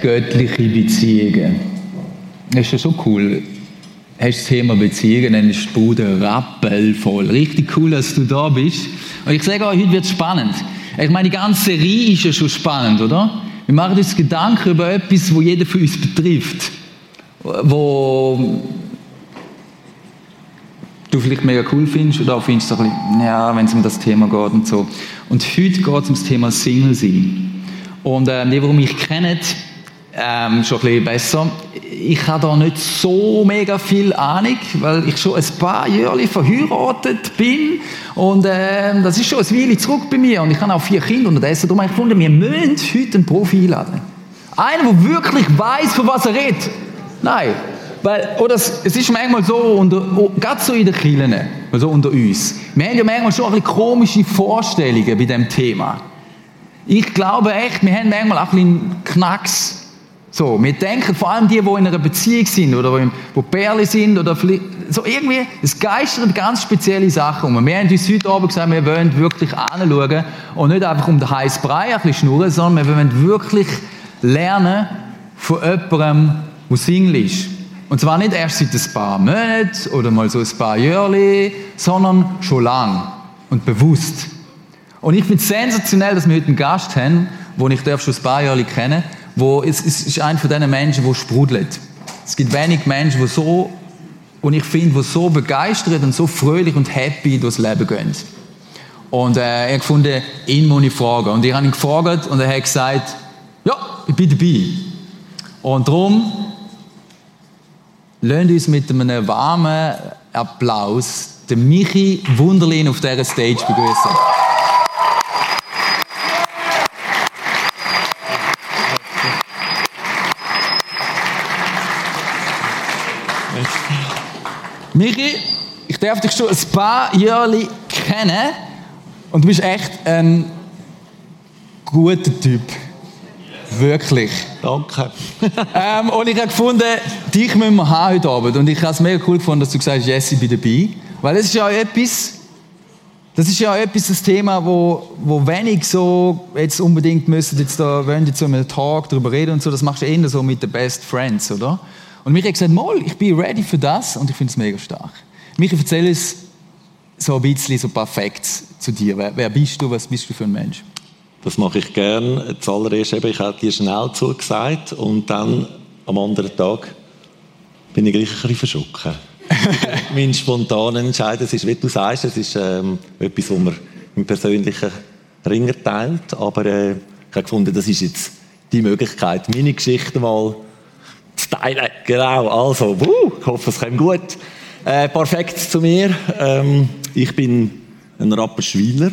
göttliche Beziehungen. Das ist ja schon cool. Hast das Thema Beziehungen, dann ist die Bude rappelvoll. Richtig cool, dass du da bist. Und ich sage euch, heute wird es spannend. Ich meine, die ganze Serie ist ja schon spannend, oder? Wir machen uns Gedanken über etwas, wo jeder von uns betrifft. Wo du vielleicht mega cool findest oder auch findest du ein bisschen, ja, wenn es um das Thema geht und so. Und heute geht es um das Thema Single sein. Und äh, die, die mich kennen, ähm, schon ein bisschen besser. Ich habe da nicht so mega viel Ahnung, weil ich schon ein paar Jahre verheiratet bin und äh, das ist schon ein Weile zurück bei mir und ich habe auch vier Kinder unterdessen. Darum habe ich gefunden, wir müssen heute einen Profi einladen. Einer, der wirklich weiß, von was er redet. Nein, weil, oder es, es ist manchmal so, unter, gerade so in den Kirchen, also unter uns, wir haben ja manchmal schon ein bisschen komische Vorstellungen bei diesem Thema. Ich glaube echt, wir haben manchmal auch ein bisschen Knacks. So, wir denken vor allem die, die in einer Beziehung sind oder die, Perle sind oder so irgendwie, es geistert ganz spezielle Sachen um. Wir haben uns heute Abend gesagt, wir wollen wirklich anschauen und nicht einfach um den heißen Brei ein bisschen schnurren, sondern wir wollen wirklich lernen von jemandem, der Single ist. Und zwar nicht erst seit ein paar Monaten oder mal so ein paar Jahren, sondern schon lang und bewusst. Und ich finde es sensationell, dass wir heute einen Gast haben, den ich schon ein paar Jahre kenne, wo es, es ist einer von diesen Menschen, der sprudelt. Es gibt wenig Menschen, die so, und ich finde, die so begeistert und so fröhlich und happy durchs Leben gehen. Und äh, hat gefunden, ihn muss ich fragen. Und ich habe ihn gefragt und er hat gesagt, ja, ich bin dabei. Und darum lasst uns mit einem warmen Applaus den Michi Wunderlin auf dieser Stage begrüßen. Michi, ich darf dich schon ein paar Jahre kennen und du bist echt ein guter Typ. Wirklich. Danke. ähm, und ich habe gefunden, dich müssen wir haben heute Abend. Und ich habe es mega cool gefunden, dass du gesagt hast, Jesse, bin dabei. Weil das ist ja etwas, das ist ja etwas, das Thema, wo, wo wenig so jetzt unbedingt müssen jetzt da, wenn jetzt so einem Tag darüber reden und so, das machst du eher so mit den Best Friends, oder? Und Michi hat gesagt, mal, ich bin ready für das und ich finde es mega stark. Michi, erzähl uns so ein bisschen so perfekt zu dir. Wer, wer bist du, was bist du für ein Mensch? Das mache ich gern. Zuallererst eben, ich habe dir schnell zugesagt und dann am anderen Tag bin ich gleich ein bisschen verschrocken. mein spontaner Entscheid, es ist, wie du sagst, es ist ähm, etwas, was man im persönlichen Ringer teilt, aber äh, ich habe gefunden, das ist jetzt die Möglichkeit, meine Geschichte mal teilen. Genau, also, wuh, ich hoffe, es kommt gut. Äh, perfekt zu mir. Ähm, ich bin ein Rapperschwiler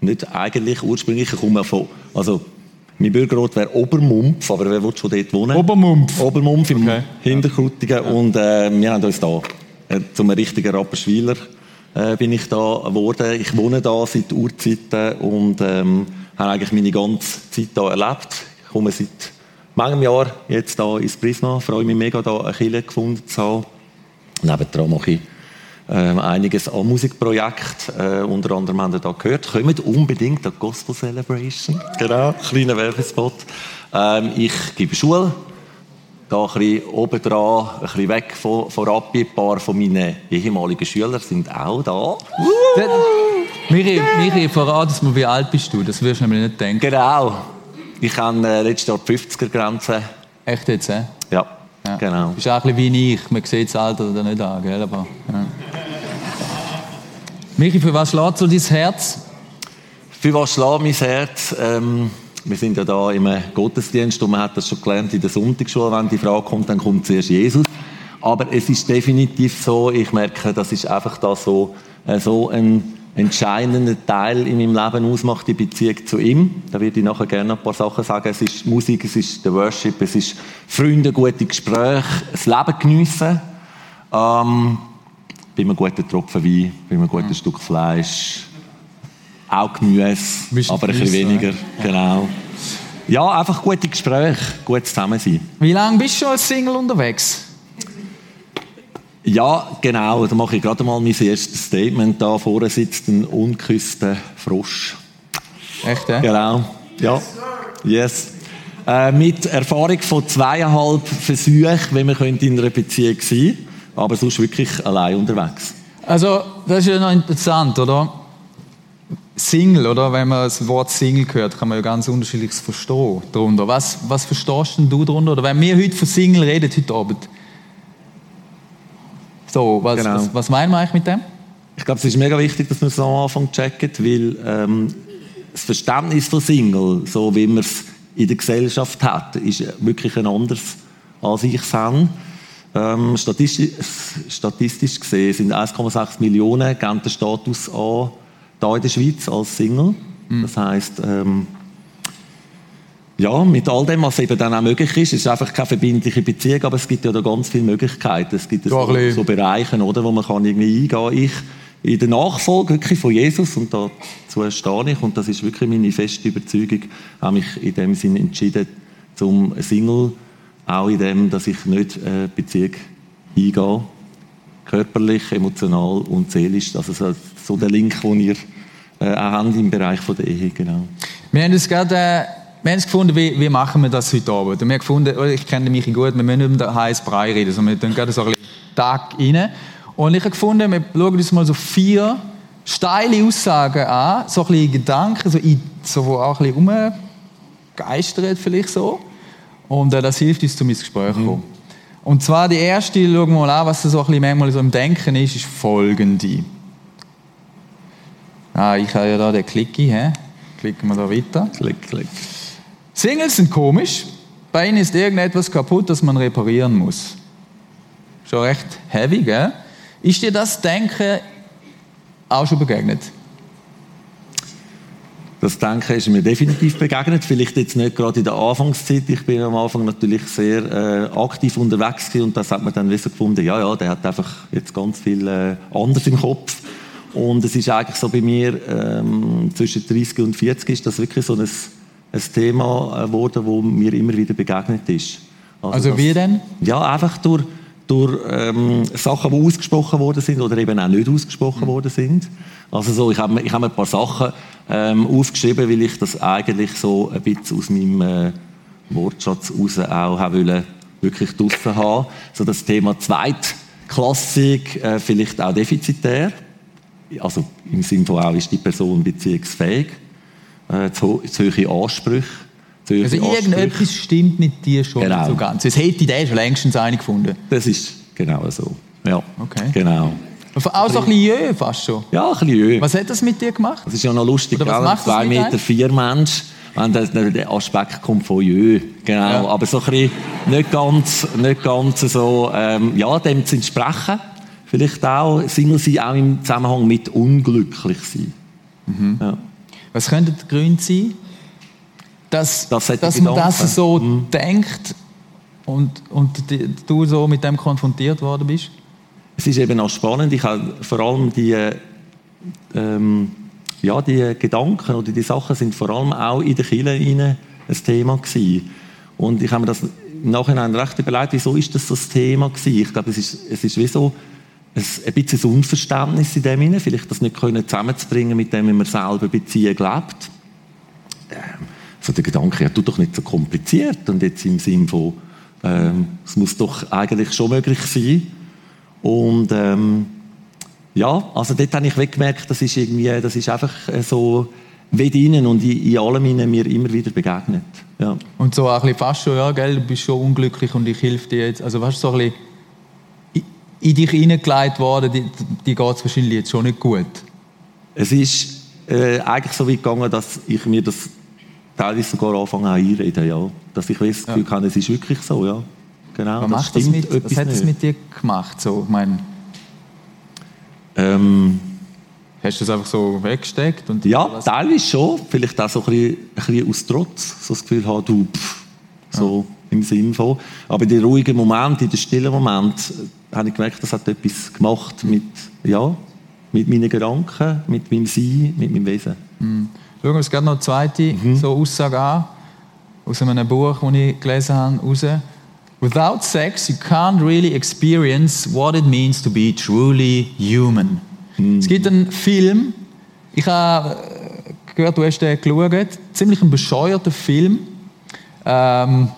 nicht eigentlich ursprünglich, ich komme von, also mein Bürgerort wäre Obermumpf, aber wer will schon dort wohnen? Obermumpf? Obermumpf im okay. Hinterkrutigen ja. und äh, wir haben uns da äh, zum richtigen Rapperschwiler äh, bin ich da geworden. Ich wohne da seit Urzeiten und ähm, habe eigentlich meine ganze Zeit da erlebt. Ich komme seit manchem Jahr jetzt da ins Prisma, freue mich mega da eine Kirche gefunden zu haben. Nebendran mache ich ähm, einiges an Musikprojekten. Äh, unter anderem haben wir da gehört. Kommt unbedingt an Gospel Celebration. Genau, kleiner Werbespot. Ähm, ich gebe Schule. Da ein bisschen oben dran, ein bisschen weg von, von Rappi. Ein paar von meinen ehemaligen Schülern sind auch da. Miri, Miri, verrat mir, wie alt bist du? Das wirst du nämlich nicht denken. Genau. Ich habe äh, letztes Jahr die 50er-Grenze. Echt jetzt, äh? Ja, ja. genau. Du bist auch ein bisschen wie ich. Man sieht das Alter da nicht an, gell? Aber, ja. Michi, für was schlägt so dein Herz? Für was schlägt mein Herz? Ähm, wir sind ja da im Gottesdienst und man hat das schon gelernt in der Sonntagsschule. Wenn die Frage kommt, dann kommt zuerst Jesus. Aber es ist definitiv so, ich merke, das ist einfach da so, äh, so ein entscheidender Teil in meinem Leben ausmacht, die Beziehung zu ihm. Da würde ich nachher gerne ein paar Sachen sagen. Es ist Musik, es ist der Worship, es ist Freunde, gute Gespräche, das Leben geniessen. Ähm, bei einem guten Tropfen Wein, bei einem guten mhm. Stück Fleisch, auch Gemüse, aber ein bisschen weniger, ja. genau. Ja, einfach gute Gespräche, gut zusammen sein. Wie lange bist du schon als Single unterwegs? Ja, genau. Da mache ich gerade mal mein erstes Statement. Da vorne sitzt ein unküsster Frosch. Echt, ja? Genau. Ja. Yes. Äh, mit Erfahrung von zweieinhalb Versuchen, wenn man in einer Beziehung sein könnte. Aber sonst wirklich allein unterwegs. Also, das ist ja noch interessant, oder? Single, oder? Wenn man das Wort Single hört, kann man ja ganz unterschiedliches verstehen darunter. Was, was verstehst denn du darunter? Oder wenn wir heute von Single reden, heute Abend, so, was, genau. was, was meinen wir eigentlich mit dem? Ich glaube, es ist mega wichtig, dass man es am Anfang checkt, weil ähm, das Verständnis von Single, so wie man es in der Gesellschaft hat, ist wirklich ein anderes, als ich sehe. Ähm, statistisch, statistisch gesehen sind 1,6 Millionen geben den Status an, da in der Schweiz als Single. Mhm. Das heisst, ähm, ja, mit all dem, was eben dann auch möglich ist, es ist einfach keine verbindliche Beziehung, aber es gibt ja da ganz viele Möglichkeiten. Es gibt so, so Bereiche, oder, wo man kann irgendwie eingehen Ich in der Nachfolge wirklich von Jesus und dazu stehe ich und das ist wirklich meine feste Überzeugung, habe mich in dem Sinne entschieden zum Single, auch in dem, dass ich nicht äh, Beziehung eingehe, körperlich, emotional und seelisch. Also so der Link, den ihr äh, auch habt im Bereich von der Ehe, genau. Wir haben es gerade äh, wir haben gefunden, wie, wie machen wir das heute Abend? Und wir haben gefunden, oh, ich kenne mich gut, wir müssen nicht um den heißen Brei reden, sondern wir gehen gerade so ein bisschen Tag rein. Und ich habe gefunden, wir schauen uns mal so vier steile Aussagen an, so ein bisschen Gedanken, so, so wo auch ein bisschen rumgeistert vielleicht so. Und äh, das hilft uns, zum ins Gespräch zu kommen. Mhm. Und zwar die erste, schauen wir mal an, was so ein bisschen manchmal so im Denken ist, ist folgende. Ah, ich habe ja da den Klicki, hä? Klicken wir da weiter. Klick, klick. Singles sind komisch. Bei ihnen ist irgendetwas kaputt, das man reparieren muss. Schon recht heavy, gell? Ist dir das Denken auch schon begegnet? Das Denken ist mir definitiv begegnet. Vielleicht jetzt nicht gerade in der Anfangszeit. Ich bin am Anfang natürlich sehr äh, aktiv unterwegs und das hat man dann so gefunden, ja, ja, der hat einfach jetzt ganz viel äh, anders im Kopf. Und es ist eigentlich so bei mir, ähm, zwischen 30 und 40 ist das wirklich so ein, ein Thema geworden, wo mir immer wieder begegnet ist. Also, also wie denn? Ja, einfach durch durch ähm, Sachen, die ausgesprochen worden sind oder eben auch nicht ausgesprochen mhm. worden sind. Also so, ich habe ich hab ein paar Sachen ähm, aufgeschrieben, weil ich das eigentlich so ein bisschen aus meinem äh, Wortschatz raus auch haben wollte, wirklich draussen haben. So das Thema Zweitklassik, äh, vielleicht auch defizitär. Also im Sinne von auch, ist die Person beziehungsfähig, äh, zu, zu hohe Ansprüche also irgendetwas stimmt mit dir schon genau. so ganz. Es hätte der schon längstens eine gefunden. Das ist genau so. Ja, okay. genau. Auch so ein bisschen jö fast schon? Ja, ein bisschen jö. Was hat das mit dir gemacht? Das ist ja noch lustig, Oder was macht zwei Meter vier Mensch, wenn der Aspekt kommt von jö. Genau, ja. aber so ein bisschen nicht ganz, nicht ganz so, ähm, ja, dem zu entsprechen. Vielleicht auch, Single sein auch im Zusammenhang mit unglücklich sein. Mhm. Ja. Was könnte der Grund sein? dass, das dass man das so mhm. denkt und, und die, du so mit dem konfrontiert worden bist? Es ist eben auch spannend. Ich habe vor allem die, ähm, ja, die Gedanken oder die Sachen sind vor allem auch in der Kirche ein Thema gewesen. Und ich habe mir das im Nachhinein recht überlegt, wieso ist das so ein Thema gewesen? Ich glaube, es ist, es ist wie so ein, bisschen Unverständnis in dem Sinne, vielleicht das nicht können zusammenzubringen mit dem, wie man selber Beziehung lebt. Ähm, so der Gedanke, ja, tu doch nicht so kompliziert und jetzt im Sinn von, ähm, es muss doch eigentlich schon möglich sein. Und ähm, ja, also dort habe ich weggemerkt, das ist irgendwie, das ist einfach äh, so wie drinnen und in, allem innen mir immer wieder begegnet. Ja. Und so ein bisschen fast schon, ja, gell, du bist schon unglücklich und ich helfe dir jetzt. Also weißt so ein bisschen in, in dich hineingelegt worden, die, die geht es wahrscheinlich jetzt schon nicht gut. Es ist äh, eigentlich so weit gegangen, dass ich mir das teilweise sogar anfangen einreden, ja. Dass ich das Gefühl ja. habe, es ist wirklich so, ja. Genau, was, macht das mit, was hat es mit dir gemacht? So, ich meine, ähm, Hast du das einfach so weggesteckt? Und ja, teilweise schon. Vielleicht auch so ein bisschen, ein bisschen aus Trotz. So das Gefühl haben, du, pff, so ja. Im Sinn von. Aber in den ruhigen Momenten, in den stillen Momenten, äh, habe ich gemerkt, das hat etwas gemacht mit, ja, mit meinen Gedanken, mit meinem Sein, mit meinem Wesen. Mhm. Schauen wir uns gerade noch eine zweite mhm. so Aussage an, aus einem Buch, das ich gelesen habe, raus. Without sex, you can't really experience what it means to be truly human. Mhm. Es gibt einen Film, ich habe gehört, du hast den geschaut, ziemlich ein bescheuerter Film. Ähm,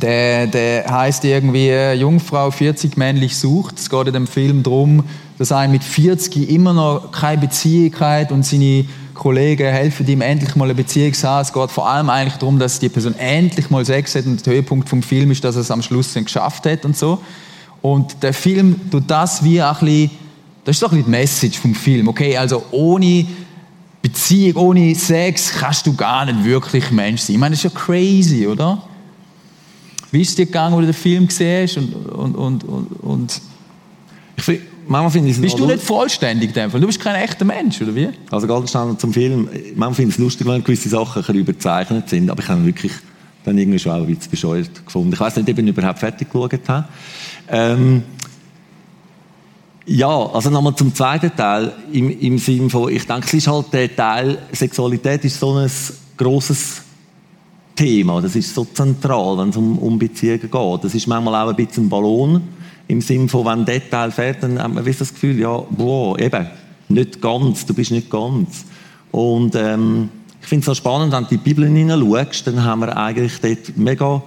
der, der heißt irgendwie Jungfrau 40 männlich sucht. Es geht in dem Film darum, dass ein mit 40 immer noch keine Beziehung hat und seine Kollegen helfen ihm endlich mal eine Beziehung zu haben. Es geht vor allem eigentlich darum, dass die Person endlich mal Sex hat und der Höhepunkt vom Film ist, dass er es am Schluss dann geschafft hat und so. Und der Film tut das wie ein bisschen, das ist doch bisschen die Message vom Film, okay? Also ohne Beziehung, ohne Sex kannst du gar nicht wirklich Mensch sein. Ich meine, das ist ja crazy, oder? Wie ist es dir gegangen, wo du den Film gesehen hast? Und, und, und, und, ich find, manchmal finde ich es Bist du nicht vollständig in dem Fall? Du bist kein echter Mensch, oder wie? Also ganz schnell zum Film. Manchmal finde ich es lustig, wenn gewisse Sachen ein überzeichnet sind, aber ich habe wirklich dann irgendwie schon auch ein bisschen bescheuert gefunden. Ich weiß nicht, ob ich überhaupt fertig geschaut habe. Ähm, ja, also nochmal zum zweiten Teil, im, im Sinne von, ich denke, es ist halt der Teil, Sexualität ist so ein grosses Thema, das ist so zentral, wenn es um, um Beziehungen geht. Das ist manchmal auch ein bisschen ein Ballon, im Sinne von, wenn der Teil fährt, dann hat man das Gefühl, ja, boah, eben, nicht ganz, du bist nicht ganz. Und ähm, ich finde es so spannend, wenn du die Bibel hineinschaust, dann haben wir eigentlich dort mega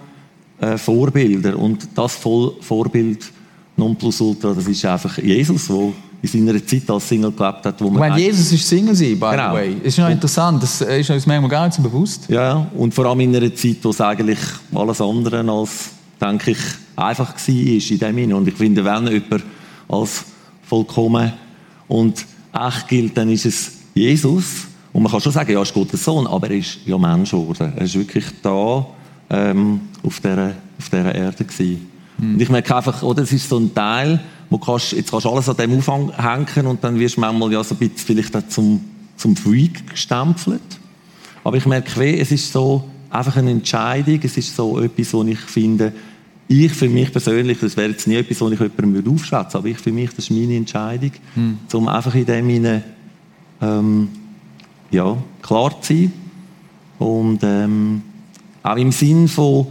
äh, Vorbilder und das Voll Vorbild Nonplusultra, das ist einfach Jesus, der in seiner Zeit als Single gelebt hat. Wo man meine, Jesus ist Single by genau. the way. Das ist noch interessant, das ist uns manchmal gar nicht so bewusst. Ja, und vor allem in einer Zeit, wo es eigentlich alles andere als, denke ich, einfach war in dem Sinne. Und ich finde, wenn jemand als vollkommen und echt gilt, dann ist es Jesus. Und man kann schon sagen, ja, er ist Gottes Sohn, aber er ist ja Mensch geworden. Er ist wirklich da ähm, auf, dieser, auf dieser Erde gewesen. Mhm. Und ich merke einfach, oder, es ist so ein Teil, wo kannst, jetzt kannst du alles an dem aufhängen und dann wirst du manchmal ja so ein bisschen vielleicht auch zum, zum Freak gestempelt. Aber ich merke, es ist so einfach eine Entscheidung, es ist so etwas, wo ich finde, ich für mich persönlich, das wäre jetzt nie etwas, was ich jemandem aufschätzen aber ich für mich, das ist meine Entscheidung, mhm. um einfach in dem hinein, ähm, ja, klar zu sein und ähm, auch im Sinn von,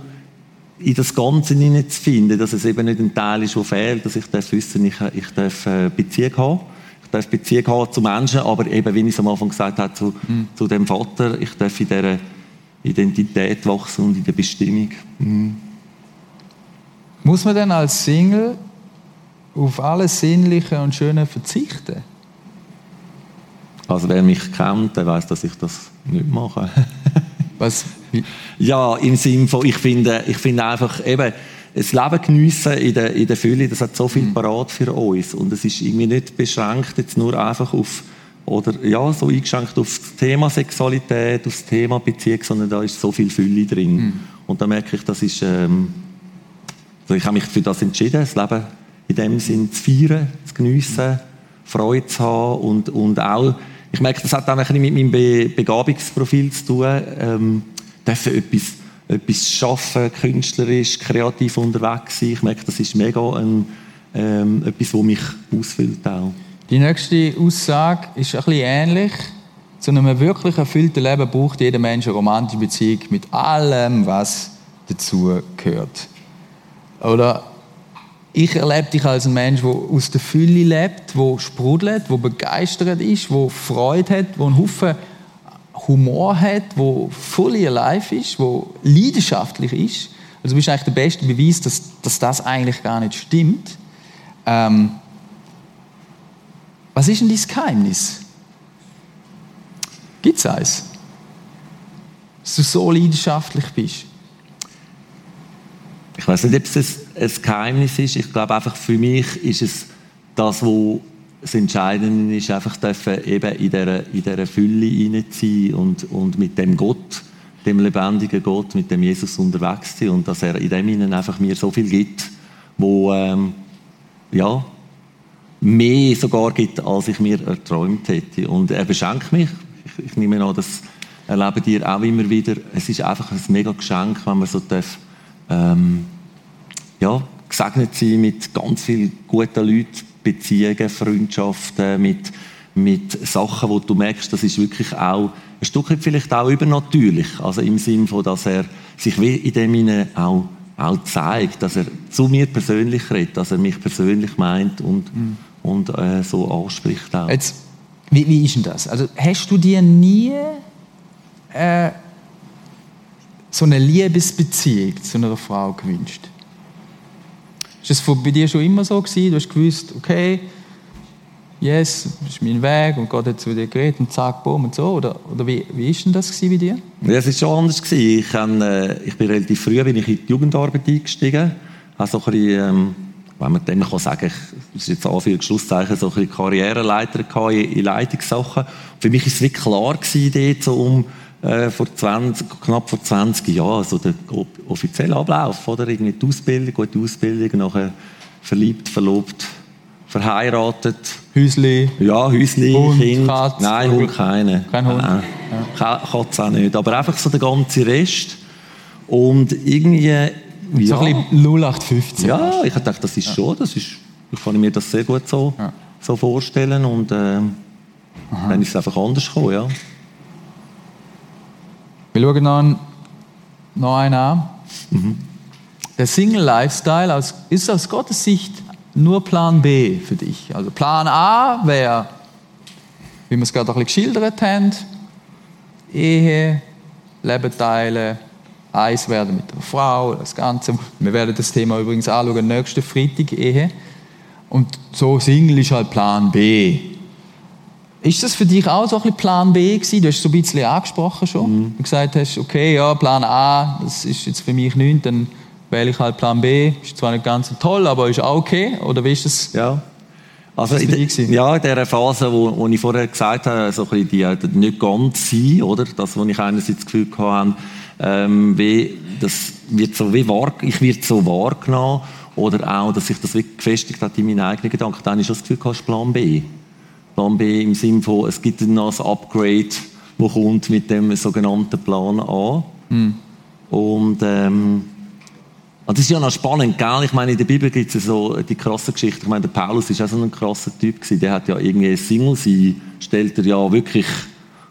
in das Ganze hineinzufinden, dass es eben nicht ein Teil ist, der fehlt, dass ich darf wissen, ich, ich darf äh, Beziehung haben. Ich darf Beziehung haben zu Menschen, aber eben, wie ich es am Anfang gesagt habe, zu, mhm. zu dem Vater, ich darf in dieser Identität wachsen und in der Bestimmung. Mhm. Muss man denn als Single auf alles Sinnliche und Schöne verzichten? Also wer mich kennt, der weiß, dass ich das nicht mache. Was? Ja, im Sinne von, ich finde, ich finde einfach eben, das Leben geniessen in der, in der Fülle, das hat so viel mhm. parat für uns. Und es ist irgendwie nicht beschränkt jetzt nur einfach auf, oder ja, so eingeschränkt auf das Thema Sexualität, auf das Thema Beziehung, sondern da ist so viel Fülle drin. Mhm. Und da merke ich, das ist, ähm, also ich habe mich für das entschieden, das Leben in dem Sinn zu feiern, zu geniessen, Freude zu haben und, und auch ich merke, das hat auch ein bisschen mit meinem Be Begabungsprofil zu tun. Ähm, dürfen etwas, etwas schaffen, künstlerisch, kreativ unterwegs sein. Ich merke, das ist mega ein, ähm, etwas, was mich ausfüllt auch. Die nächste Aussage ist ein bisschen ähnlich. Zu einem wirklich erfüllten Leben braucht jeder Mensch eine romantische Beziehung mit allem, was dazu gehört. Oder ich erlebe dich als ein Mensch, der aus der Fülle lebt, der sprudelt, der begeistert ist, der Freude hat, der einen Haufen Humor hat, der fully alive ist, der leidenschaftlich ist. Also du bist eigentlich der beste Beweis, dass, dass das eigentlich gar nicht stimmt. Ähm, was ist denn dein Geheimnis? Gibt es eins? Dass du so leidenschaftlich bist? ich weiß nicht, ob es ein, Geheimnis ist. Ich glaube einfach für mich ist es das, was das Entscheidende ist, einfach dürfen eben in dieser, in dieser Fülle hineinziehen und, und mit dem Gott, dem lebendigen Gott, mit dem Jesus unterwegs sein und dass er in dem ihnen einfach mir so viel gibt, wo ähm, ja mehr sogar gibt, als ich mir erträumt hätte. Und er beschenkt mich. Ich, ich nehme an, das erleben dir auch immer wieder. Es ist einfach ein mega Geschenk, wenn man so darf, ähm, ja, gesegnet sein mit ganz vielen guten Leuten, Beziehungen, Freundschaften, mit, mit Sachen, wo du merkst, das ist wirklich auch ein Stück vielleicht auch übernatürlich. Also im Sinne von, dass er sich wie in dem Sinne auch, auch zeigt, dass er zu mir persönlich redet, dass er mich persönlich meint und, mhm. und äh, so anspricht auch. Jetzt, wie, wie ist denn das? Also hast du dir nie äh, so eine Liebesbeziehung zu einer Frau gewünscht? Ist das bei dir schon immer so gewesen? Du hast gewusst, okay, yes, das ist mein Weg und Gott hat zu dir geredet und zack, boom und so? Oder, oder wie, wie das bei dir? Ja, es ist schon anders gewesen. Ich, äh, ich bin relativ früh bin ich in die Jugendarbeit eingestiegen. Also ein bisschen, ähm, wenn man dem kann sagen, das ist jetzt auch viel Schlusszeichen, so ein bisschen Karriereleiter in, in Leitungssachen. Für mich war es wirklich klar gewesen, dort, so um äh, vor 20, knapp vor 20 Jahren, also der offizielle Ablauf, oder? Irgendwie die Ausbildung, gute Ausbildung, nachher verliebt, verlobt, verheiratet. Häusli? Ja, Häusli, Hund, Kind. Katz, Nein, Hund keine. Kein Hund? Nein. Ja. Katze auch nicht. Aber einfach so der ganze Rest. Und irgendwie... Ja, so ein bisschen 0815. Ja, ich dachte, das ist ja. schon, das ist, ich kann mir das sehr gut so, ja. so vorstellen und äh, dann ist es einfach anders gekommen, ja. Wir schauen noch, noch einen an. Mhm. Der Single-Lifestyle ist aus Gottes Sicht nur Plan B für dich. Also Plan A wäre, wie wir es gerade ein bisschen geschildert haben, Ehe, Leben teilen, eins werden mit der Frau, das Ganze. Wir werden das Thema übrigens anschauen, nächste Freitag, Ehe. Und so Single ist halt Plan B. Ist das für dich auch so ein bisschen Plan B gewesen? Du hast es so ein bisschen angesprochen schon. Mhm. Du gesagt hast, okay, ja, Plan A, das ist jetzt für mich nichts, dann wähle ich halt Plan B. Ist zwar nicht ganz so toll, aber ist auch okay. Oder wie ist das? Ja. Also in, de, ja, in dieser Phase, wo, wo ich vorher gesagt habe, so ein bisschen die, die nicht ganz sein, oder? Das, wo ich einerseits das Gefühl hatte, ähm, wie, das wird so wie wahr, ich werde so wahrgenommen, oder auch, dass sich das wirklich gefestigt hat in meinen eigenen Gedanken, dann ist das Gefühl, du hast Plan B. Plan B im Sinne von, es gibt noch ein Upgrade, das kommt mit dem sogenannten Plan A. Hm. Und ähm, das ist ja noch spannend, gell? Ich meine, in der Bibel gibt es so die krasse Geschichte. Ich meine, der Paulus ist auch so ein krasser Typ gewesen. Der hat ja irgendwie Single sein, stellt er ja wirklich,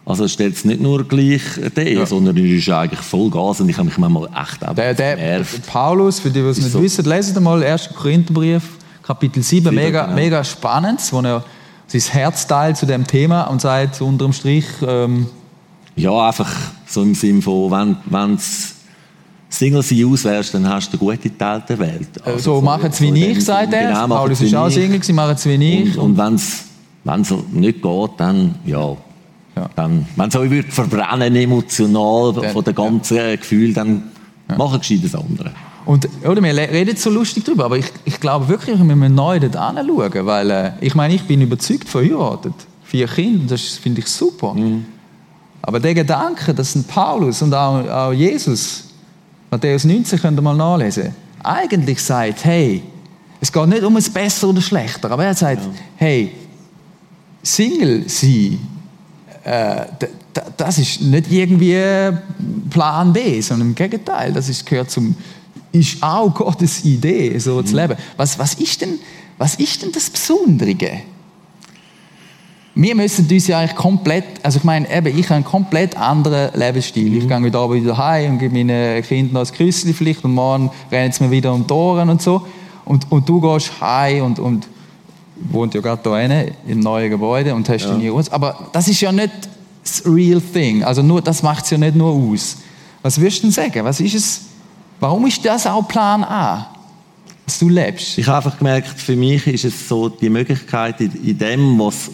also er stellt es nicht nur gleich der, ja. sondern er ist eigentlich voll Gas und ich habe mich manchmal echt auch der, der, der Paulus, für die, die es nicht so. wissen, lesen mal 1. Korintherbrief, Kapitel 7, 7 mega, genau. mega spannend, wo er sein Herzteil zu dem Thema und sagt unterm Strich... Ähm, ja, einfach so im Sinne von, wenn es Single sein auswärst, dann hast du einen guten Teil der Welt. Also so, machen es wie ich, sagt er. Genau, Paulus ist auch Single, sie machen es wie ich. Und, und wenn es nicht geht, dann, ja, ja. dann, wenn es euch wird verbrennen emotional dann, von dem ganzen ja. Gefühl, dann ja. machen gescheit das andere. Und, oder, wir reden so lustig drüber, aber ich, ich glaube wirklich, wir müssen neu dort anschauen, weil äh, ich meine, ich bin überzeugt verheiratet. Vier Kinder, das finde ich super. Mhm. Aber der Gedanke, dass ein Paulus und auch, auch Jesus, Matthäus 19 könnt ihr mal nachlesen, eigentlich sagt, hey, es geht nicht um es besser oder schlechter, aber er sagt, ja. hey, Single sein, äh, das ist nicht irgendwie Plan B, sondern im Gegenteil, das ist, gehört zum ist auch Gottes Idee, so mhm. zu leben. Was, was, ist denn, was ist denn das Besondere? Wir müssen uns ja eigentlich komplett, also ich meine, eben, ich habe einen komplett anderen Lebensstil. Mhm. Ich gehe wieder Abend wieder heim und gebe meinen Kindern noch ein Küsschen vielleicht und morgen rennen sie mir wieder um die Ohren und so. Und, und du gehst heim und, und wohnt ja gerade da rein, im neuen Gebäude und hast ja. deine Ruhe. Aber das ist ja nicht das real thing. Also nur, das macht es ja nicht nur aus. Was würdest du denn sagen? Was ist es, Warum ist das auch Plan A? Dass du lebst? Ich habe einfach gemerkt, für mich ist es so die Möglichkeit, in dem, was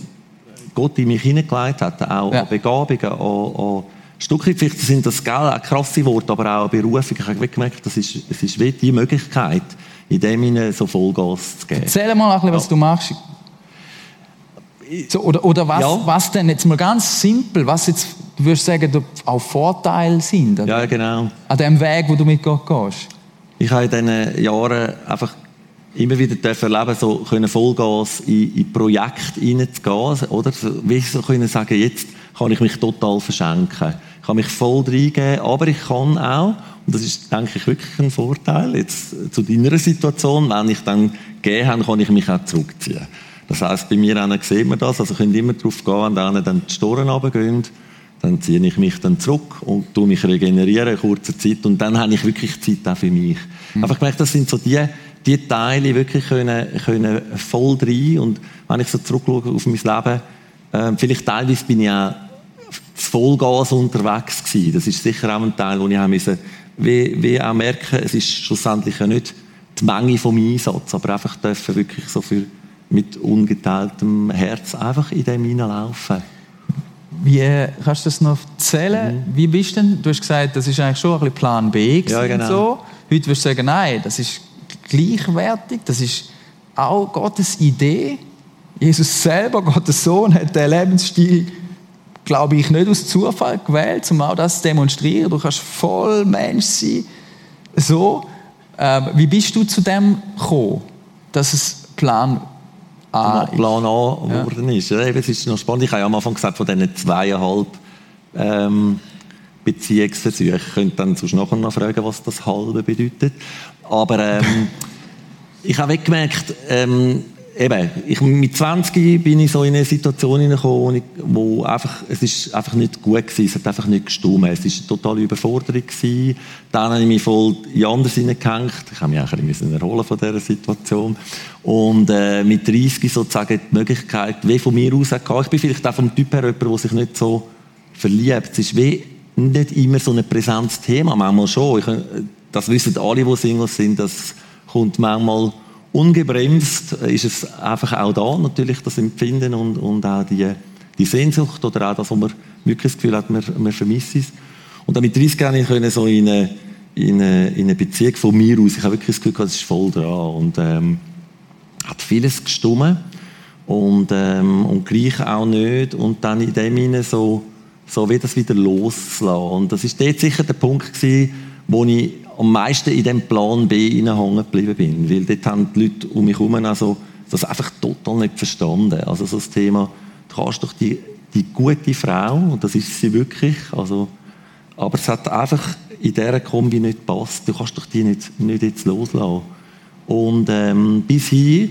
Gott in mich hineingelegt hat, auch ja. Begabungen, auch, auch Stücke, vielleicht sind das gell, krasse Worte, aber auch eine Berufung. Ich habe gemerkt, das ist, es ist wie die Möglichkeit, in dem ihnen so Vollgas zu geben. Erzähl mal ein bisschen, was ja. du machst. So, oder oder was, ja. was denn jetzt mal ganz simpel, was jetzt du würdest sagen, auch Vorteile sind? Ja, genau. An dem Weg, wo du mit Gott gehst? Ich habe in diesen Jahren einfach immer wieder erleben, so können Vollgas in, in Projekte hineinzugehen, oder? Wie so können sagen, jetzt kann ich mich total verschenken. Ich kann mich voll reingeben, aber ich kann auch, und das ist, denke ich, wirklich ein Vorteil, jetzt zu deiner Situation, wenn ich dann gegeben habe, kann ich mich auch zurückziehen. Das heisst, bei mir sieht man das, also könnt immer darauf gehen, wenn dann die Storen runtergehen, dann ziehe ich mich dann zurück und tue mich regenerieren in kurzer Zeit und dann habe ich wirklich Zeit auch für mich. Mhm. Einfach gemerkt, das sind so die, die Teile wirklich können, können voll rein und wenn ich so zurückschaue auf mein Leben, äh, vielleicht teilweise bin ich auch Vollgas unterwegs gewesen. Das ist sicher auch ein Teil, wo ich auch müssen, wie, wie auch merken, es ist schlussendlich ja nicht die Menge vom Einsatz, aber einfach dürfen wirklich so für, mit ungeteiltem Herz einfach in dem hineinlaufen. Wie äh, kannst du das noch erzählen? Mhm. Wie bist du denn? Du hast gesagt, das ist eigentlich schon ein bisschen Plan B ja, genau. so. Heute wirst du sagen, nein, das ist gleichwertig, das ist auch Gottes Idee. Jesus selber, Gottes Sohn, hat den Lebensstil, glaube ich, nicht aus Zufall gewählt, um auch das zu demonstrieren. Du kannst voll Mensch sein. So, äh, wie bist du zu dem gekommen, dass es Plan A Plan A geworden ja. ist? Ja, es ist noch spannend. Ich habe ja am Anfang gesagt, von diesen zweieinhalb ähm, Beziehungsversuchen. Ich könnte dann sonst nachher noch fragen, was das halbe bedeutet. Aber ähm, ich habe gemerkt, ähm, eben, ich, mit 20 bin ich so in eine Situation hineingekommen, wo einfach, es ist einfach nicht gut war, es hat einfach nicht gestimmt. Es war eine totale Überforderung. Gewesen. Dann habe ich mich voll in anders hineingehängt. Ich habe mich auch ein erholen von dieser Situation. Und äh, mit 30 sozusagen die Möglichkeit, wie von mir aus auch, ich bin vielleicht auch vom Typ her jemand, der sich nicht so verliebt. Es ist wie nicht immer so ein präsentes Thema, manchmal schon. Ich, das wissen alle, die Singles sind, das kommt manchmal ungebremst, ist es einfach auch da natürlich das Empfinden und, und auch die, die Sehnsucht oder auch das, wo man wirklich das Gefühl hat, man, man vermisst es. Und dann mit 30 Jahren können so in eine, in, eine, in eine Beziehung von mir aus, ich habe wirklich das Gefühl, es ist voll dran und ähm, hat vieles gestummen und, ähm, und gleich auch nicht und dann in dem Sinne so, so wie das wieder loszulassen. Und das ist dort sicher der Punkt gewesen, wo ich am meisten in dem Plan B hängen geblieben bin. Weil dort haben die Leute um mich herum also das einfach total nicht verstanden. Also so das Thema, du kannst doch die, die gute Frau, und das ist sie wirklich, also, aber es hat einfach in dieser Kombi nicht gepasst. Du kannst doch die nicht, nicht jetzt loslassen. Und ähm, bis hin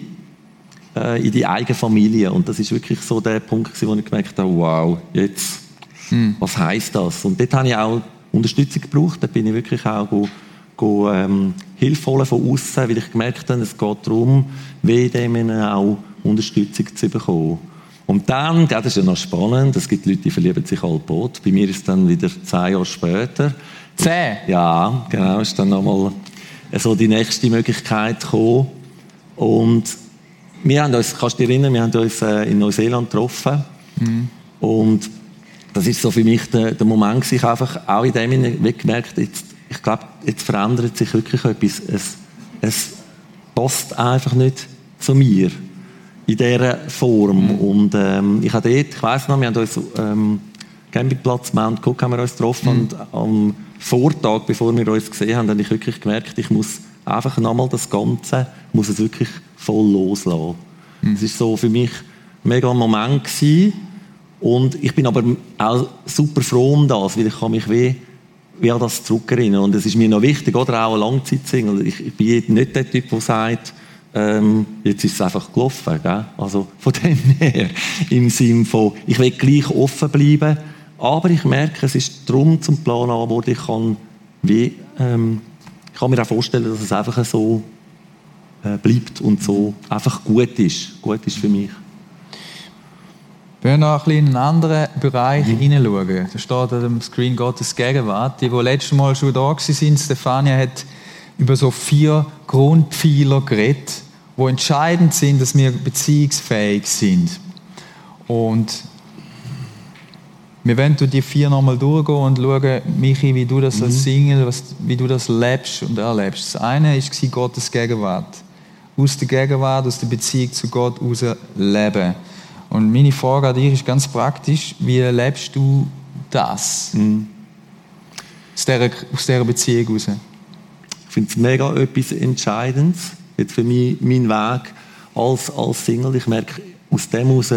äh, in die eigene Familie. Und das ist wirklich so der Punkt, wo ich gemerkt habe, wow, jetzt, hm. was heißt das? Und dort habe ich auch Unterstützung gebraucht. Da bin ich wirklich auch go, ähm, Hilfe holen von außen, weil ich gemerkt habe, es geht darum, wie dem auch Unterstützung zu bekommen. Und dann, das ist ja noch spannend, es gibt Leute, die verlieben sich Boot. Bei mir ist es dann wieder zehn Jahre später. Zehn? Ja, genau, ist dann nochmal so die nächste Möglichkeit gekommen. Und wir haben uns, kannst du dich erinnern, wir haben uns äh, in Neuseeland getroffen. Mhm. Und das ist so für mich der, der Moment, ich einfach auch in dem gemerkt, jetzt ich glaube, jetzt verändert sich wirklich etwas. Es, es passt einfach nicht zu mir in dieser Form. Mhm. Und ähm, ich habe dort, ich weiss noch, wir haben uns ähm, Campingplatz Mount Cook haben wir uns getroffen mhm. und am Vortag, bevor wir uns gesehen haben, habe ich wirklich gemerkt, ich muss einfach nochmal das Ganze, muss es wirklich voll loslassen. Mhm. Es mhm. war so für mich ein mega Moment gewesen. und ich bin aber auch super froh um das, weil ich kann mich weh wie an das zurückerinnern. Und es ist mir noch wichtig, oder auch ein Langzeitsingle. Ich, ich bin nicht der Typ, der sagt, ähm, jetzt ist es einfach gelaufen. Gell? Also von dem her, im Sinne von, ich will gleich offen bleiben, aber ich merke, es ist darum zum Plan an, wo ich kann, wie, ähm, ich kann mir auch vorstellen, dass es einfach so äh, bleibt und so einfach gut ist. Gut ist für mich. Wir wollen noch ein bisschen in einen anderen Bereich mhm. hineinschauen. Da steht auf dem Screen Gottes Gegenwart. Die, die letztes Mal schon da waren, Stefania hat über so vier Grundpfeiler geredet, die entscheidend sind, dass wir beziehungsfähig sind. Und wir wollen durch die vier nochmal durchgehen und schauen, Michi, wie du das als mhm. Single, was, wie du das lebst und erlebst. Das eine war Gottes Gegenwart. Aus der Gegenwart, aus der Beziehung zu Gott heraus leben. Und meine Frage an dich ist ganz praktisch, wie erlebst du das? Mhm. Aus, dieser, aus dieser Beziehung heraus? Ich finde es mega etwas Entscheidendes. Jetzt für mich mein Weg als, als Single. Ich merke, aus dem heraus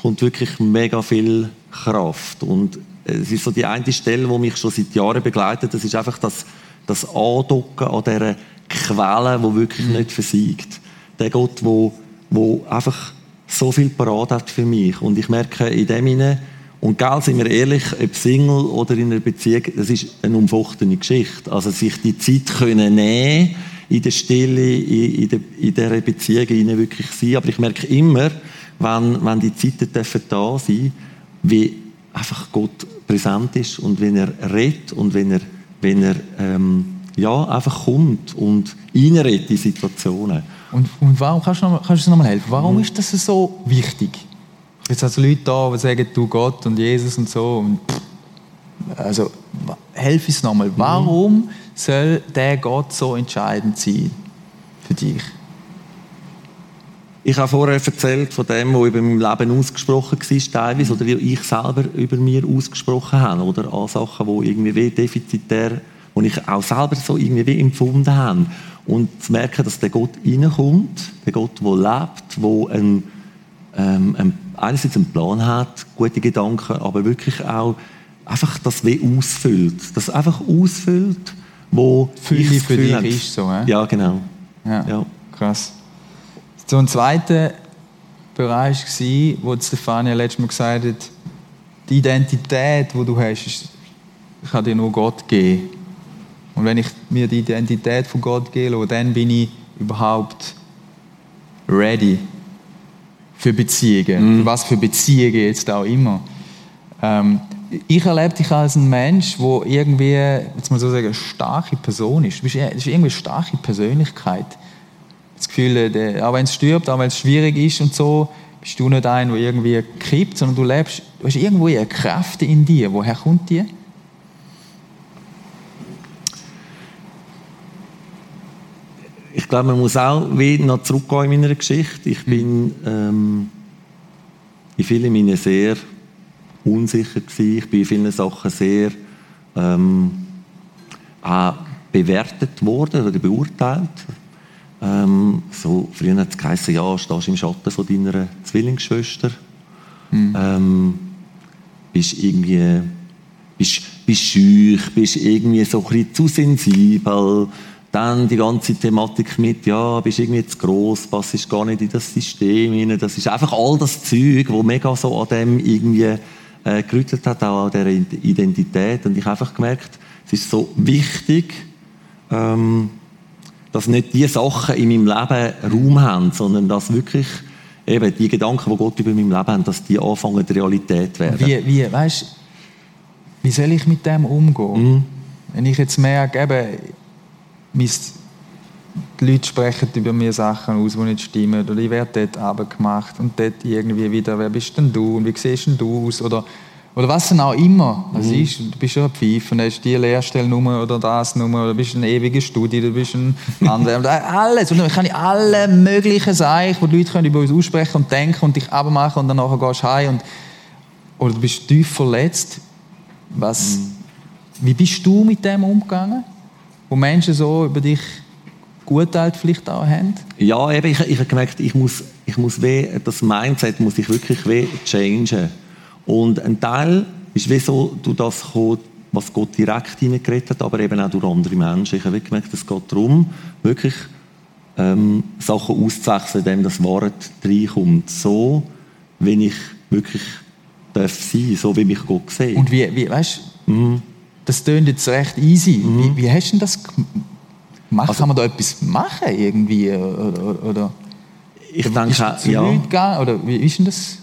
kommt wirklich mega viel Kraft. Und es ist so die eine Stelle, die mich schon seit Jahren begleitet. Das ist einfach das, das Andocken an dieser Quelle, die wirklich mhm. nicht versiegt. Der Gott, wo, wo einfach so viel parat hat für mich. Und ich merke in dem hinein, und gell, sind wir ehrlich, ob Single oder in einer Beziehung, das ist eine umfochtene Geschichte. Also sich die Zeit können nehmen, in der Stille, in, in, in dieser Beziehung hinein wirklich sein. Aber ich merke immer, wenn, wenn die Zeiten da sein, wie einfach Gott präsent ist und wenn er redet und wenn er wenn er ähm, ja, einfach kommt und reinredet in Situationen. Und, und warum, kannst du, noch, kannst du uns nochmal helfen, warum mhm. ist das so wichtig? Jetzt hast du Leute da, die sagen, du Gott und Jesus und so. Und also, helf uns nochmal. Mhm. Warum soll der Gott so entscheidend sein für dich? Ich habe vorher erzählt von dem, was über mein Leben ausgesprochen war, teilweise, oder wie ich selber über mir ausgesprochen habe, oder an Sachen, die irgendwie wie defizitär, die ich auch selber so irgendwie wie empfunden habe. Und zu merken, dass der Gott reinkommt, der Gott, der lebt, der ein, ähm, ein, einerseits einen Plan hat, gute Gedanken, aber wirklich auch einfach das wie ausfüllt. Das einfach ausfüllt, wo Fülle für dich ist so, äh? Ja, genau. Ja, ja. krass. So ein zweiter Bereich war, wo Stefania letztes Mal gesagt hat, die Identität, die du hast, kann dir nur Gott geben. Und wenn ich mir die Identität von Gott gebe, dann bin ich überhaupt ready für Beziehungen. Mm. Für was für Beziehungen jetzt auch immer. Ähm, ich erlebe dich als ein Mensch, der irgendwie, jetzt mal so sagen, eine starke Person ist. Du bist, irgendwie eine starke Persönlichkeit das Gefühl, der, auch wenn es stirbt, auch wenn es schwierig ist und so, bist du nicht ein, der irgendwie kippt, sondern du lebst, du hast irgendwo eine Kraft in dir. Woher kommt die? Glaube, man muss auch wieder noch zurückgehen in meiner Geschichte. Ich bin ähm, in vielen Dingen sehr unsicher gewesen. Ich bin in vielen Sachen sehr ähm, auch bewertet worden oder beurteilt. Ähm, so, früher hat es geheißen, ja, stehst im Schatten von deiner Zwillingsschwester. Mhm. Ähm, bist irgendwie bist, bist schüch, bist irgendwie so ein bisschen zu sensibel. Dann die ganze Thematik mit, ja, bist irgendwie zu gross, passt gar nicht in das System rein. Das ist einfach all das Zeug, wo mega so an dem irgendwie äh, gerüttelt hat, auch an dieser Identität. Und ich habe einfach gemerkt, es ist so wichtig, ähm, dass nicht die Sachen in meinem Leben Raum haben, sondern dass wirklich eben die Gedanken, die Gott über mein Leben hat, dass die anfangen, Realität werden. Wie, wie, weißt, wie soll ich mit dem umgehen? Mhm. Wenn ich jetzt merke, eben, die Leute sprechen über mir Sachen aus, die nicht stimmen, oder ich werde dort abgemacht und dort irgendwie wieder, wer bist denn du und wie siehst denn du aus, oder oder was denn auch immer das mhm. ist. Du bist ja ein Pfeife und hast die Lehrstellnummer oder das Nummer oder bist ein ewiger Studie, du bist ein anderer. alles. Und dann kann ich alle möglichen Sachen, wo die Leute können über uns aussprechen und denken und dich abmachen und dann nachher gehst du heim. Und, oder du bist tief verletzt. Was, mhm. Wie bist du mit dem umgegangen? Wo Menschen so über dich geurteilt vielleicht auch haben? Ja, eben, ich, ich habe gemerkt, ich muss, ich muss weh, das Mindset muss ich wirklich weh changen. Und ein Teil ist wie so, du das gekommen, was Gott direkt hineingeredet hat, aber eben auch durch andere Menschen. Ich habe gemerkt, es geht darum, wirklich ähm, Sachen auszuwechseln, indem das Wort reinkommt. So, wie ich wirklich darf sein, so wie mich Gott sieht. Und wie, wie weißt du, mhm. Das tönt jetzt recht easy. Mhm. Wie, wie hast du denn das gemacht? Also, Kann man da etwas machen irgendwie? Oder, oder, ich oder denke, ja. Leute oder wie ist denn das?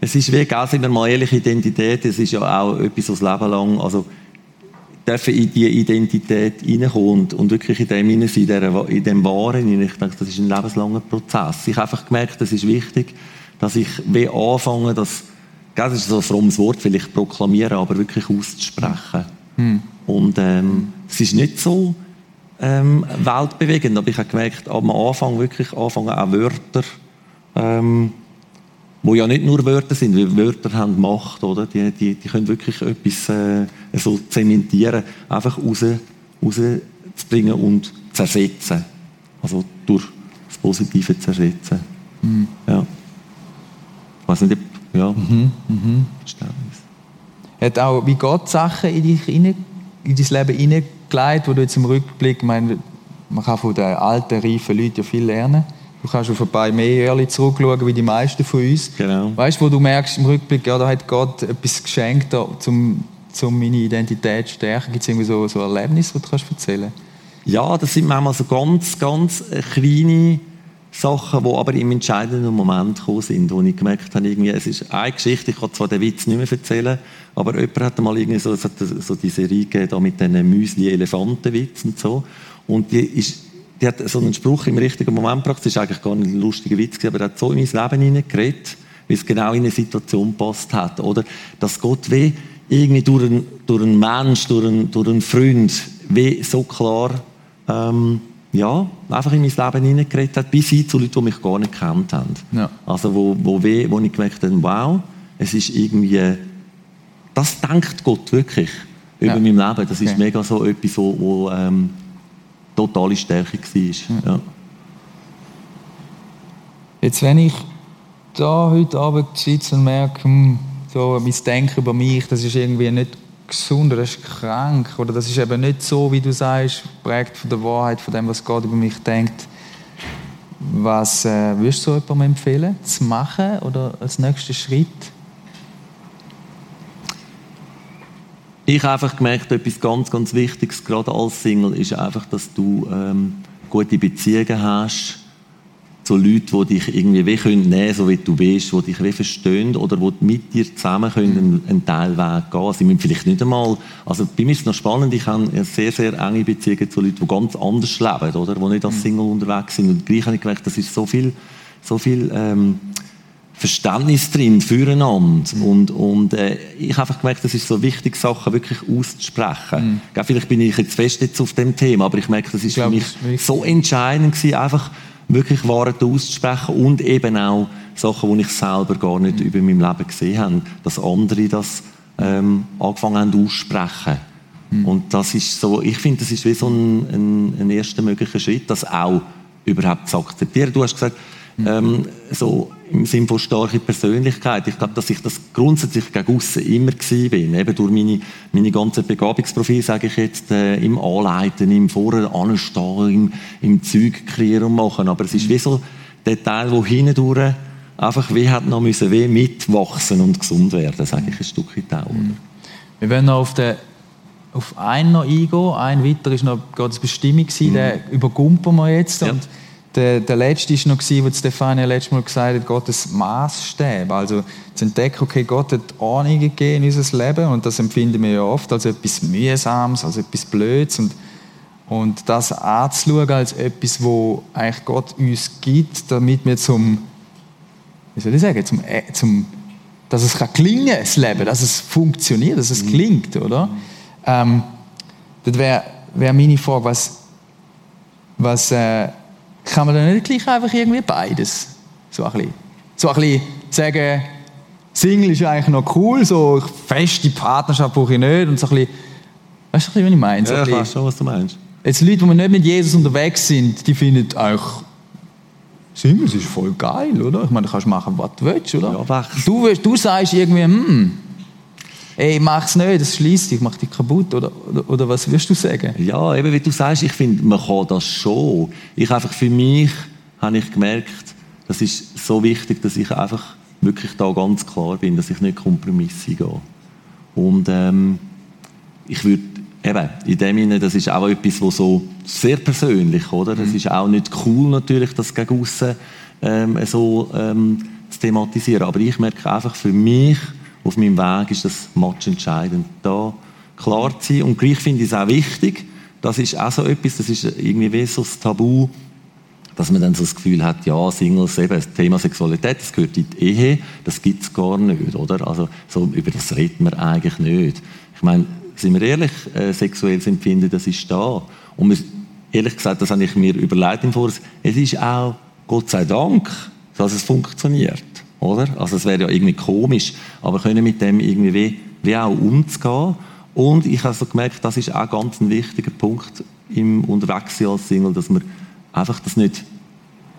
Es ist wie, auch, sind wir mal ehrlich, Identität, es ist ja auch etwas, was Leben lang, also, dürfen in diese Identität reinkommen und, und wirklich in dem hinein sein, in dem Wahren. Ich denke, das ist ein lebenslanger Prozess. Ich habe einfach gemerkt, es ist wichtig, dass ich wie anfange, das, das ist so ein frommes Wort, vielleicht proklamieren, aber wirklich auszusprechen. Hm. Und ähm, es ist nicht so ähm, weltbewegend, aber ich habe gemerkt, am Anfang wirklich anfangen, auch Wörter ähm, wo ja nicht nur Wörter sind, weil Wörter haben Macht, oder? Die, die, die können wirklich etwas äh, so zementieren, einfach raus, rauszubringen und zersetzen. Also durch das Positive zersetzen. Mhm. Ja. Ich weiß nicht, ob, ja, mhm. Mhm. Verständnis. Hat auch wie Gott Sachen in, dich in dein Leben hineingelegt, wo du jetzt im Rückblick, meine, man kann von den alten, reifen Leuten ja viel lernen Du kannst auf ein paar mehr Jahre zurückschauen, wie die meisten von uns. Genau. Weißt du, wo du merkst im Rückblick, ja, da hat Gott etwas geschenkt, um, um meine Identität zu stärken. Gibt es irgendwie so, so Erlebnisse, die du kannst erzählen Ja, das sind manchmal so ganz, ganz kleine Sachen, die aber im entscheidenden Moment gekommen sind, wo ich gemerkt habe, irgendwie, es ist eine Geschichte, ich kann zwar den Witz nicht mehr erzählen, aber jemand hat mal irgendwie so, so die Serie gegeben, da mit diesen Müsli-Elefanten-Witz und so. Und die, ist, die hat so einen Spruch im richtigen Moment gebracht, das ist eigentlich gar nicht ein lustiger Witz, aber er hat so in mein Leben hineingeredet, wie es genau in eine Situation passt hat. Oder, dass Gott wie irgendwie durch einen, durch einen Mensch, durch einen, durch einen Freund, wie so klar, ähm, ja, einfach in mein Leben hineingeredet hat, bis hin zu Leuten, die mich gar nicht kennt haben. Ja. Also wo, wo, weh, wo ich gemerkt habe, wow, es ist irgendwie, das denkt Gott wirklich über ja. mein Leben. Das okay. ist mega so etwas, wo, wo ähm, totale Stärke war. Ja. Jetzt, wenn ich da heute Abend sitze und merke, hm, so mein Denken über mich, das ist irgendwie nicht gesund oder ist krank oder das ist eben nicht so, wie du sagst, prägt von der Wahrheit, von dem, was Gott über mich denkt. Was äh, würdest du jemandem empfehlen, zu machen oder als nächsten Schritt? Ich habe einfach gemerkt, etwas ganz, ganz Wichtiges, gerade als Single, ist einfach, dass du ähm, gute Beziehungen hast so Leute, die dich irgendwie wie können nehmen, so wie du bist, die dich wie verstehen oder die mit dir zusammen können einen, einen Teilweg gehen. Sie müssen vielleicht nicht einmal, also bei mir ist es noch spannend, ich habe sehr, sehr enge Beziehungen zu Leuten, die ganz anders leben, oder? Die nicht als mhm. Single unterwegs sind. Und gleich habe ich gemerkt, das ist so viel, so viel ähm, Verständnis drin füreinander. Mhm. Und, und äh, ich habe einfach gemerkt, das ist so wichtig, Sachen wirklich auszusprechen. Mhm. Vielleicht bin ich jetzt fest jetzt auf dem Thema, aber ich merke, das ist für mich so entscheidend gewesen, einfach wirklich Wahrheit auszusprechen und eben auch Sachen, die ich selber gar nicht über mein Leben gesehen habe, dass andere das ähm, angefangen haben aussprechen. Mhm. Und das ist so, ich finde, das ist wie so ein, ein, ein erster möglicher Schritt, das auch überhaupt zu akzeptieren. Du hast gesagt, ähm, so im Sinne von starke Persönlichkeit. Ich glaube, dass ich das grundsätzlich gegen aussen immer gewesen bin. Eben durch meine, meine ganzen Begabungsprofile, sage ich jetzt, äh, im Anleiten, im Vorher anstehen, im, im Zeug kreieren und machen. Aber es ist wie so der Teil, der hindurch einfach wie hat noch müssen, wie mitwachsen und gesund werden, sage ich ein Stückchen auch. Mhm. Wir werden noch auf den auf einen noch eingehen. Ein weiter war noch Gottes Bestimmung, mhm. den übergumpen wir jetzt. Ja. Und der, der letzte war noch, wo Stefania letztes Mal gesagt hat, Gottes Maßstäbe. Also zu entdecken, okay, Gott hat Ordnung gegeben in unser Leben und das empfinden wir ja oft als etwas Mühsames, als etwas Blödes und, und das anzuschauen als etwas, wo eigentlich Gott uns gibt, damit wir zum, wie soll ich sagen, zum, äh, zum dass es kann gelingen, das Leben, dass es funktioniert, dass es klingt, mhm. oder? Ähm, das wäre wär meine Frage, was, was äh, kann man dann nicht gleich einfach irgendwie beides? So ein bisschen, so ein bisschen sagen, Single ist eigentlich noch cool, so feste Partnerschaft brauche ich nicht und so ein bisschen, weißt du, was ich meine? So ja, ich weiß schon, was du meinst. Jetzt Leute, die nicht mit Jesus unterwegs sind, die finden auch Singles ist voll geil, oder? Ich meine, du kannst machen, was du willst, oder? Ja, du, du sagst irgendwie, hm, ey, mach's nicht, das schließt dich, macht dich kaputt, oder, oder, oder, was wirst du sagen? Ja, eben wie du sagst, ich finde, man kann das schon. Ich einfach für mich habe ich gemerkt, das ist so wichtig, dass ich einfach wirklich da ganz klar bin, dass ich nicht Kompromisse gehe. Und ähm, ich würde eben, in dem Sinne, das ist auch etwas, was so sehr persönlich, oder? Das mhm. ist auch nicht cool natürlich, das gegen aussen ähm, so ähm, zu thematisieren. Aber ich merke einfach für mich, auf meinem Weg ist das Match entscheidend, da klar zu sein. Und gleich finde ich es auch wichtig, das ist auch so etwas, das ist irgendwie wie so das Tabu, dass man dann so das Gefühl hat, ja, Singles, eben, das Thema Sexualität, das gehört in die Ehe, das gibt es gar nicht, oder? Also, so, über das redet man eigentlich nicht. Ich meine, sind wir ehrlich, äh, sexuelles Empfinden, das ist da. Und wir, ehrlich gesagt, das habe ich mir überlegt im Voraus, es ist auch, Gott sei Dank, dass es funktioniert. Oder? Also es wäre ja irgendwie komisch, aber können mit dem irgendwie wie, wie auch umzugehen. Und ich habe so gemerkt, das ist auch ganz ein wichtiger Punkt im Unterwegssein als Single, dass man einfach das nicht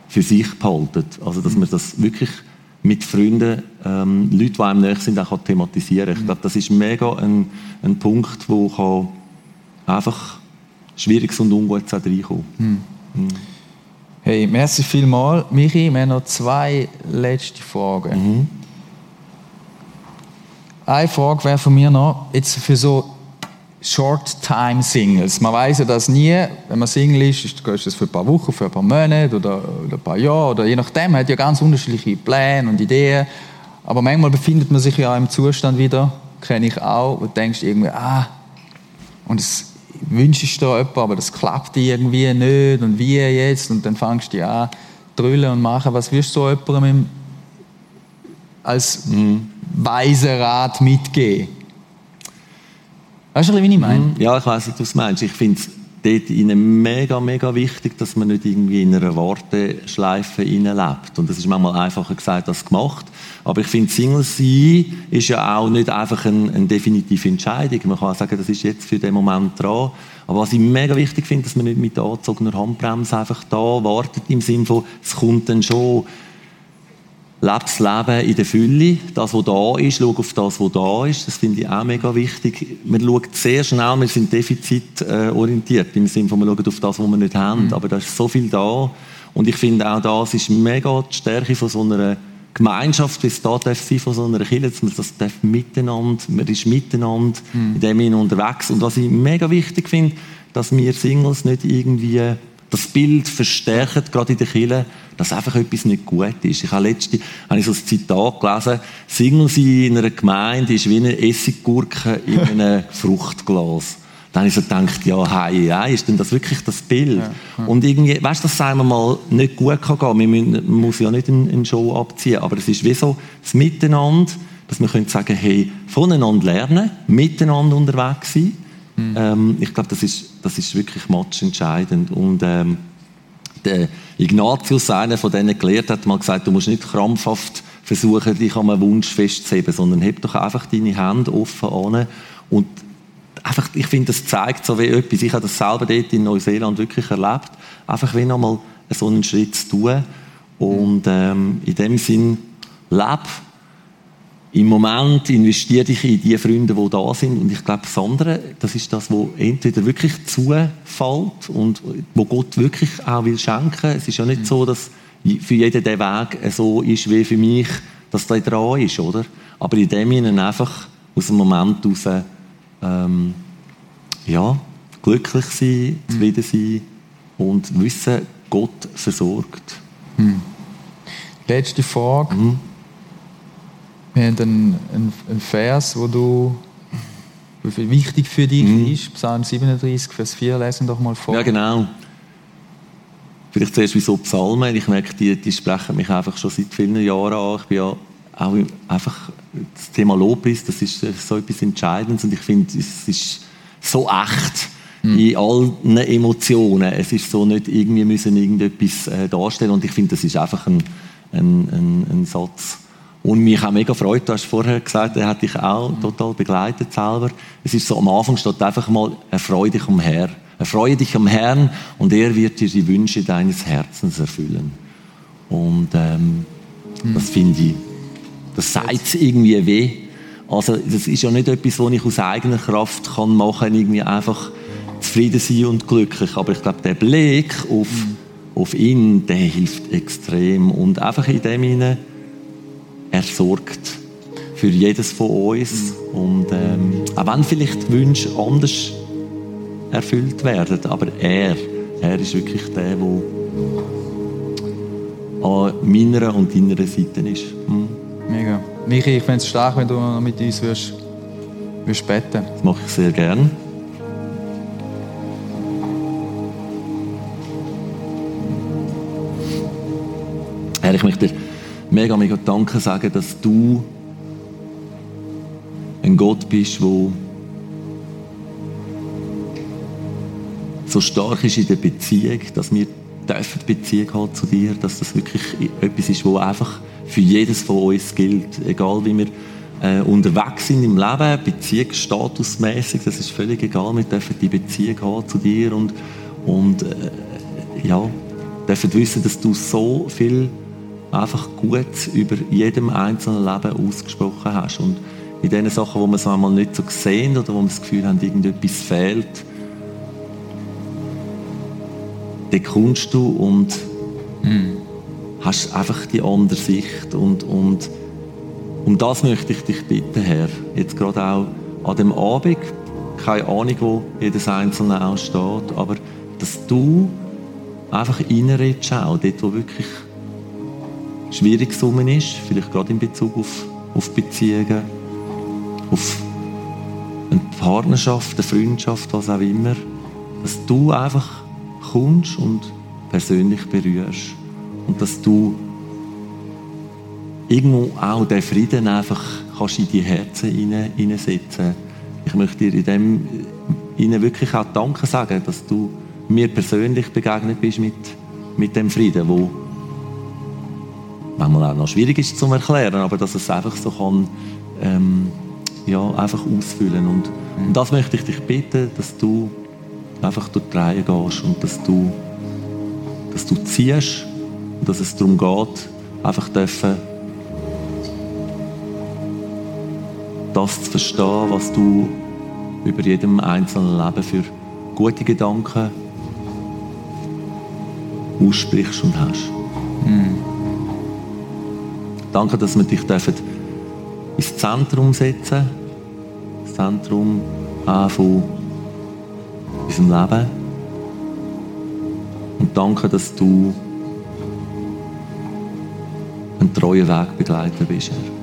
für sich behaltet. Also dass man das wirklich mit Freunden, ähm, Leuten, die einem näher sind, auch thematisieren kann. Ich glaube, das ist mega ein, ein Punkt, wo einfach Schwieriges und Ungutes reinkommen kann. Mhm. Hey, merci vielmals. Michi, wir haben noch zwei letzte Fragen. Mhm. Eine Frage wäre von mir noch, jetzt für so Short-Time-Singles. Man weiß ja das nie, wenn man Single ist, ist das für ein paar Wochen, für ein paar Monate oder, oder ein paar Jahre oder je nachdem. Man hat ja ganz unterschiedliche Pläne und Ideen. Aber manchmal befindet man sich ja im Zustand wieder, kenne ich auch, du denkst irgendwie, ah, und es wünschst du da jemanden, aber das klappt irgendwie nicht und wie jetzt und dann fängst du an drüllen und machen. Was wirst du so jemandem als mhm. weiser Rat mitgeben? Weißt du, wie ich meine? Mhm. Ja, ich weiß nicht, was du meinst. Ich finde es dort ihnen mega, mega wichtig, dass man nicht irgendwie in einer Warteschleife lebt. Und das ist manchmal einfacher gesagt als gemacht. Aber ich finde, Single sein ist ja auch nicht einfach eine, eine definitive Entscheidung. Man kann sagen, das ist jetzt für den Moment dran. Aber was ich mega wichtig finde, dass man nicht mit angezogener Handbremse einfach da wartet, im Sinne von, es kommt dann schon lebe das Leben in der Fülle. Das, was da ist, schau auf das, was da ist. Das finde ich auch mega wichtig. Man schaut sehr schnell, wir sind defizitorientiert, im Sinne von, wir schauen auf das, was wir nicht haben. Mhm. Aber da ist so viel da. Und ich finde auch, das ist mega die Stärke von so einer Gemeinschaft, wie es da darf sein von so einer Kirche, dass man das darf miteinander, man ist miteinander mhm. in dem unterwegs. Und was ich mega wichtig finde, dass wir Singles nicht irgendwie das Bild verstärken, gerade in der Kirche, dass einfach etwas nicht gut ist. Ich habe letzte habe ich so ein Zitat gelesen, Single sein in einer Gemeinde ist wie eine Essiggurke in einem Fruchtglas. Dann habe ich so gedacht, ja, hey, hey, ist denn das wirklich das Bild? Ja, ja. Und irgendwie, weißt du, dass es einmal mal nicht gut kann gehen. Man, müssen, man muss ja nicht eine Show abziehen, aber es ist wie so das Miteinander, dass man könnte sagen, hey, voneinander lernen, miteinander unterwegs sein. Mhm. Ähm, ich glaube, das ist, das ist wirklich matchentscheidend. Und ähm, der Ignatius, einer von denen gelehrt hat, mal gesagt, du musst nicht krampfhaft versuchen, dich an einem Wunsch festzuheben, sondern heb doch einfach deine Hände offen an und einfach, ich finde, das zeigt so wie etwas. Ich habe das selber dort in Neuseeland wirklich erlebt. Einfach wie nochmal so einen Schritt zu tun. Und ähm, in dem Sinn, lebe im Moment investiere ich in die Freunde, die da sind. Und ich glaube, das andere, das ist das, wo entweder wirklich zufällt und wo Gott wirklich auch will schenken. Es ist ja nicht so, dass für jeden der Weg so ist wie für mich, dass der dran ist, oder? Aber in dem Sinne einfach aus dem Moment heraus, ähm, ja, glücklich sein, mhm. zufrieden sein und wissen, Gott versorgt. Hm. Letzte Frage. Mhm. Wir haben einen, einen, einen Vers, wo du wichtig für dich mhm. ist. Psalm 37, Vers 4, lesen doch mal vor. Ja, genau. Vielleicht zuerst wie so Psalmen. Ich merke, die, die sprechen mich einfach schon seit vielen Jahren an. Ich bin ja auch einfach, das Thema Lobpreis, das ist so etwas Entscheidendes und ich finde, es ist so echt mhm. in allen Emotionen. Es ist so nicht irgendwie müssen irgendetwas äh, darstellen und ich finde, das ist einfach ein, ein, ein, ein Satz, und mich auch mega freut, du hast vorher gesagt, er hat dich auch total begleitet selber. Es ist so, am Anfang steht einfach mal, erfreue dich am Herrn. Erfreue dich am Herrn und er wird dir die Wünsche deines Herzens erfüllen. Und ähm, mhm. das finde ich, das sagt irgendwie weh. Also das ist ja nicht etwas, was ich aus eigener Kraft kann machen, irgendwie einfach zufrieden sein und glücklich. Aber ich glaube, der Blick auf, mhm. auf ihn, der hilft extrem. Und einfach in dem hinein er sorgt für jedes von uns. Und ähm, auch wenn vielleicht Wünsche anders erfüllt werden, aber er, er ist wirklich der, der an meiner und deiner Seite ist. Hm. Mega. Michi, ich fände es stark, wenn du noch mit uns würdest, würdest beten Das mache ich sehr gerne. Mega, mega Danke sagen, dass du ein Gott bist, der so stark ist in der Beziehung, dass wir dürfen Beziehung haben zu dir, dass das wirklich etwas ist, was einfach für jedes von uns gilt, egal wie wir äh, unterwegs sind im Leben, Beziehungsstatusmäßig, das ist völlig egal, wir dürfen die Beziehung haben zu dir und, und äh, ja, dürfen wissen, dass du so viel einfach gut über jedem einzelnen Leben ausgesprochen hast. Und in den Sachen, wo man es einmal nicht so sehen oder wo man das Gefühl hat, irgendetwas fehlt, dann kommst du und mm. hast einfach die andere Sicht. Und, und um das möchte ich dich bitten, Herr. Jetzt gerade auch an dem Abend, keine Ahnung, wo jedes Einzelne auch steht, aber dass du einfach reinredest auch, dort, wo wirklich schwierig ist, vielleicht gerade in Bezug auf, auf Beziehungen, auf eine Partnerschaft, eine Freundschaft, was auch immer, dass du einfach kommst und persönlich berührst und dass du irgendwo auch den Frieden einfach kannst in die Herzen hineinsetzen. Ich möchte dir in dem ihnen wirklich auch Danke sagen, dass du mir persönlich begegnet bist mit, mit dem Frieden, wo manchmal auch noch schwierig ist zu erklären, aber dass es einfach so kann, ähm, ja, einfach ausfüllen. Und, und das möchte ich dich bitten, dass du einfach durch die Reihe gehst und dass du, dass du ziehst und dass es darum geht, einfach dürfen, das zu verstehen, was du über jedem einzelnen Leben für gute Gedanken aussprichst und hast. Mm. Danke, dass wir dich dürfen ins Zentrum setzen das Zentrum von unserem Leben. Und danke, dass du ein treuer Wegbegleiter bist, Herr.